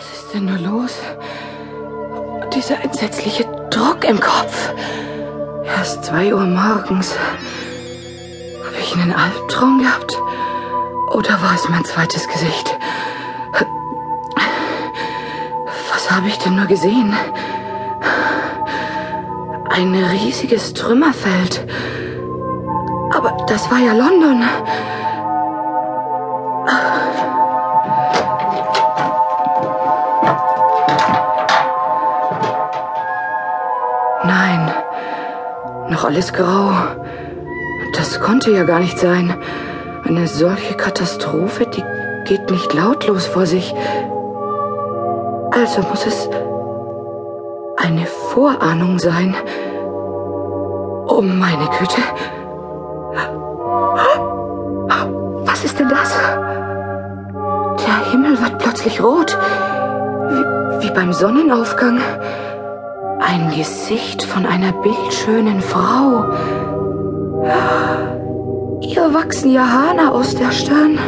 Was ist denn nur los? Dieser entsetzliche Druck im Kopf. Erst zwei Uhr morgens. Habe ich einen Albtraum gehabt? Oder war es mein zweites Gesicht? Was habe ich denn nur gesehen? Ein riesiges Trümmerfeld. Aber das war ja London. Alles grau. Das konnte ja gar nicht sein. Eine solche Katastrophe, die geht nicht lautlos vor sich. Also muss es eine Vorahnung sein. Oh meine Güte. Was ist denn das? Der Himmel wird plötzlich rot. Wie, wie beim Sonnenaufgang. Ein Gesicht von einer bildschönen Frau. Ihr wachsen ja Haare aus der Stirn.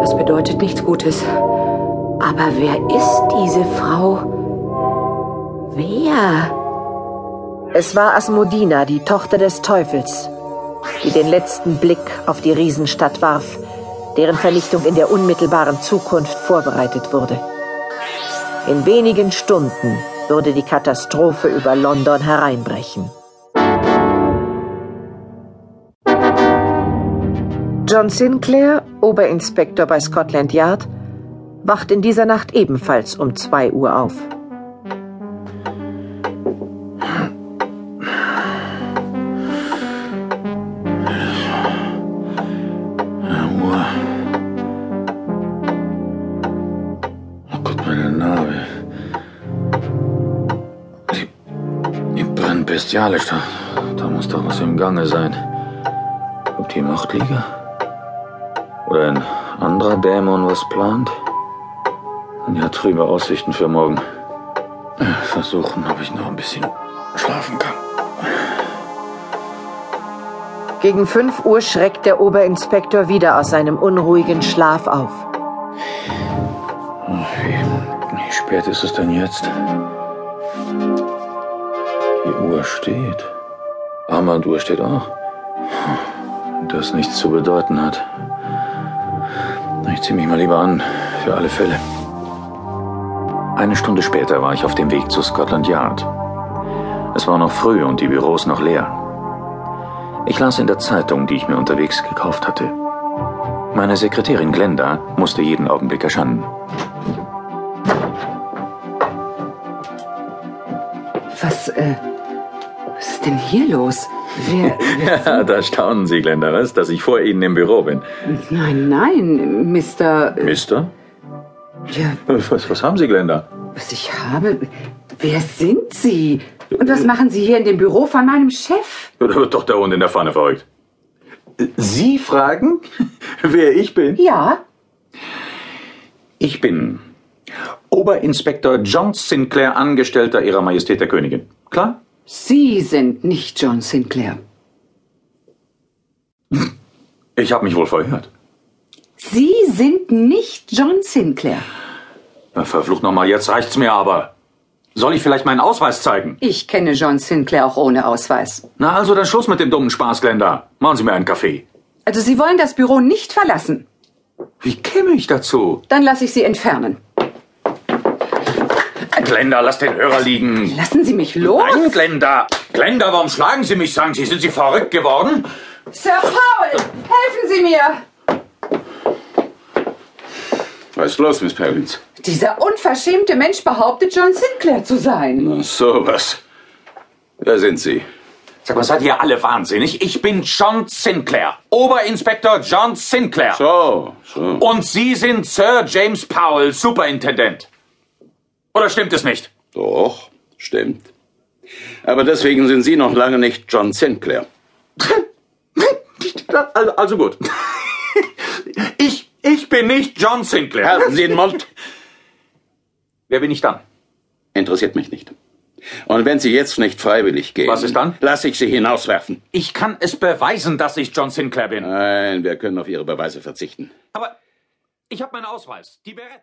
Das bedeutet nichts Gutes. Aber wer ist diese Frau? Wer? Es war Asmodina, die Tochter des Teufels, die den letzten Blick auf die Riesenstadt warf, deren Vernichtung in der unmittelbaren Zukunft vorbereitet wurde. In wenigen Stunden würde die Katastrophe über London hereinbrechen. John Sinclair, Oberinspektor bei Scotland Yard, wacht in dieser Nacht ebenfalls um zwei Uhr auf. Bestialisch. Da, da muss doch was im Gange sein. Ob die Machtliga? Oder ein anderer Dämon was plant? Und ja, trübe Aussichten für morgen. Versuchen, ob ich noch ein bisschen schlafen kann. Gegen fünf Uhr schreckt der Oberinspektor wieder aus seinem unruhigen Schlaf auf. Wie, wie spät ist es denn jetzt? Die Uhr steht. Armbanduhr steht auch. Das nichts zu bedeuten hat. Ich ziehe mich mal lieber an, für alle Fälle. Eine Stunde später war ich auf dem Weg zu Scotland Yard. Es war noch früh und die Büros noch leer. Ich las in der Zeitung, die ich mir unterwegs gekauft hatte. Meine Sekretärin Glenda musste jeden Augenblick erscheinen. Was, äh, ist denn hier los? Wer, wer Ja, da staunen Sie, Glenda, was? Dass ich vor Ihnen im Büro bin. Nein, nein, Mr. äh, Mister? Ja, Was, was haben Sie, Glenda? was ich habe. Wer sind Sie? Und was machen Sie hier in dem Büro von meinem Chef? Da wird doch der Hund in der Pfanne verrückt. Sie fragen, wer ich bin? Ja, Ich bin Oberinspektor John Sinclair, Angestellter Ihrer Majestät der Königin. Klar? Sie sind nicht John Sinclair. Ich habe mich wohl verhört. Sie sind nicht John Sinclair. Na, verflucht nochmal, jetzt reicht's mir aber. Soll ich vielleicht meinen Ausweis zeigen? Ich kenne John Sinclair auch ohne Ausweis. Na, also dann Schluss mit dem dummen Spaß, Glenda. Machen Sie mir einen Kaffee. Also Sie wollen das Büro nicht verlassen. Wie käme ich dazu? Dann lasse ich Sie entfernen. Glenda, lass den Hörer liegen. Lassen Sie mich los. Nein, Glenda. Glenda, warum schlagen Sie mich, sagen Sie? Sind Sie verrückt geworden? Sir Paul, helfen Sie mir. Was ist los, Miss Perkins? Dieser unverschämte Mensch behauptet, John Sinclair zu sein. Na, sowas. Wer sind Sie? Sag mal, seid ihr alle wahnsinnig? Ich bin John Sinclair. Oberinspektor John Sinclair. So, so. Und Sie sind Sir James Powell, Superintendent. Oder stimmt es nicht? Doch, stimmt. Aber deswegen sind Sie noch lange nicht John Sinclair. Also, also gut. Ich, ich bin nicht John Sinclair. Halten Sie den Mund. Wer bin ich dann? Interessiert mich nicht. Und wenn Sie jetzt nicht freiwillig gehen, Was ist dann? Lass ich Sie hinauswerfen. Ich kann es beweisen, dass ich John Sinclair bin. Nein, wir können auf Ihre Beweise verzichten. Aber ich habe meinen Ausweis, die Beretta.